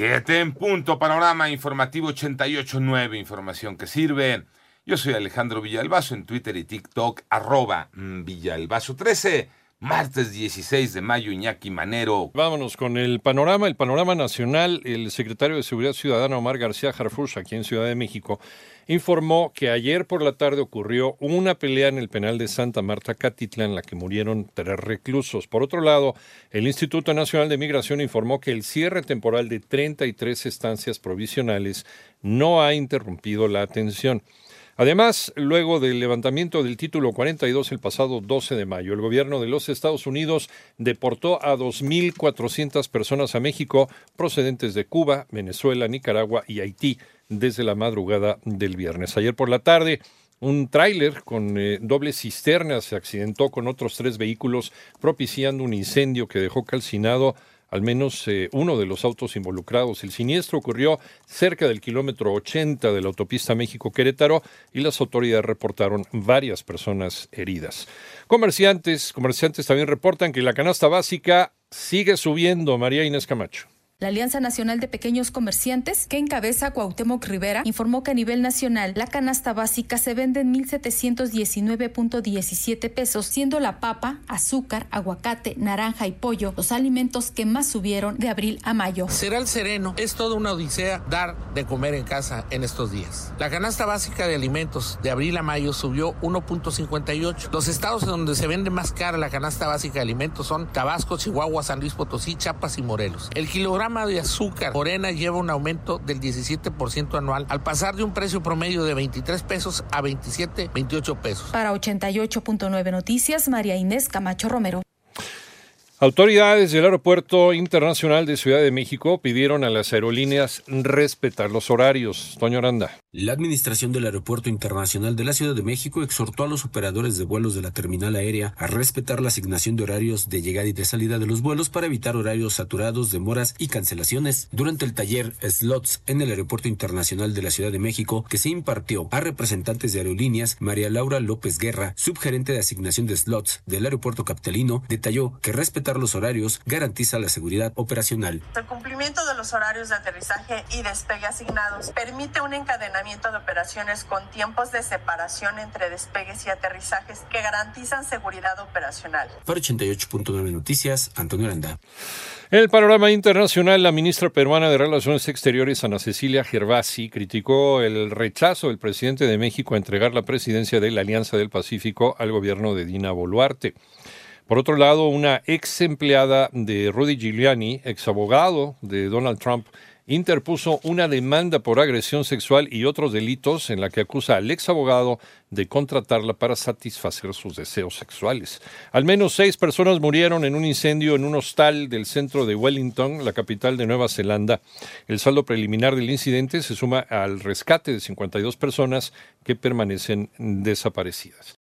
Siete en punto, panorama informativo 88.9, información que sirve. Yo soy Alejandro Villalbazo en Twitter y TikTok, arroba Villalbazo 13. Martes 16 de mayo, Iñaki Manero. Vámonos con el panorama, el panorama nacional. El secretario de Seguridad Ciudadana, Omar García Harfush, aquí en Ciudad de México, informó que ayer por la tarde ocurrió una pelea en el penal de Santa Marta Catitla en la que murieron tres reclusos. Por otro lado, el Instituto Nacional de Migración informó que el cierre temporal de 33 estancias provisionales no ha interrumpido la atención. Además, luego del levantamiento del título 42 el pasado 12 de mayo, el gobierno de los Estados Unidos deportó a 2.400 personas a México procedentes de Cuba, Venezuela, Nicaragua y Haití desde la madrugada del viernes. Ayer por la tarde, un tráiler con eh, doble cisterna se accidentó con otros tres vehículos, propiciando un incendio que dejó calcinado al menos eh, uno de los autos involucrados. El siniestro ocurrió cerca del kilómetro 80 de la autopista México-Querétaro y las autoridades reportaron varias personas heridas. Comerciantes, comerciantes también reportan que la canasta básica sigue subiendo. María Inés Camacho. La Alianza Nacional de Pequeños Comerciantes, que encabeza Cuauhtémoc Rivera, informó que a nivel nacional la canasta básica se vende en 1.719.17 pesos, siendo la papa, azúcar, aguacate, naranja y pollo los alimentos que más subieron de abril a mayo. Será el sereno. Es toda una odisea dar de comer en casa en estos días. La canasta básica de alimentos de abril a mayo subió 1.58. Los estados donde se vende más cara la canasta básica de alimentos son Tabasco, Chihuahua, San Luis Potosí, Chiapas y Morelos. El kilogramo de azúcar morena lleva un aumento del 17% anual al pasar de un precio promedio de 23 pesos a 27, 28 pesos. Para 88.9 Noticias, María Inés Camacho Romero. Autoridades del Aeropuerto Internacional de Ciudad de México pidieron a las aerolíneas respetar los horarios. Toño Aranda. La Administración del Aeropuerto Internacional de la Ciudad de México exhortó a los operadores de vuelos de la terminal aérea a respetar la asignación de horarios de llegada y de salida de los vuelos para evitar horarios saturados, demoras y cancelaciones. Durante el taller Slots en el Aeropuerto Internacional de la Ciudad de México, que se impartió a representantes de aerolíneas, María Laura López Guerra, subgerente de asignación de slots del Aeropuerto Capitalino, detalló que respetar los horarios garantiza la seguridad operacional. El cumplimiento de los horarios de aterrizaje y despegue asignados permite un encadenamiento de operaciones con tiempos de separación entre despegues y aterrizajes que garantizan seguridad operacional. Para 88.9 Noticias, Antonio Aranda. En el panorama internacional, la ministra peruana de Relaciones Exteriores, Ana Cecilia Gervasi, criticó el rechazo del presidente de México a entregar la presidencia de la Alianza del Pacífico al gobierno de Dina Boluarte. Por otro lado, una ex empleada de Rudy Giuliani, ex abogado de Donald Trump, interpuso una demanda por agresión sexual y otros delitos en la que acusa al ex abogado de contratarla para satisfacer sus deseos sexuales. Al menos seis personas murieron en un incendio en un hostal del centro de Wellington, la capital de Nueva Zelanda. El saldo preliminar del incidente se suma al rescate de 52 personas que permanecen desaparecidas.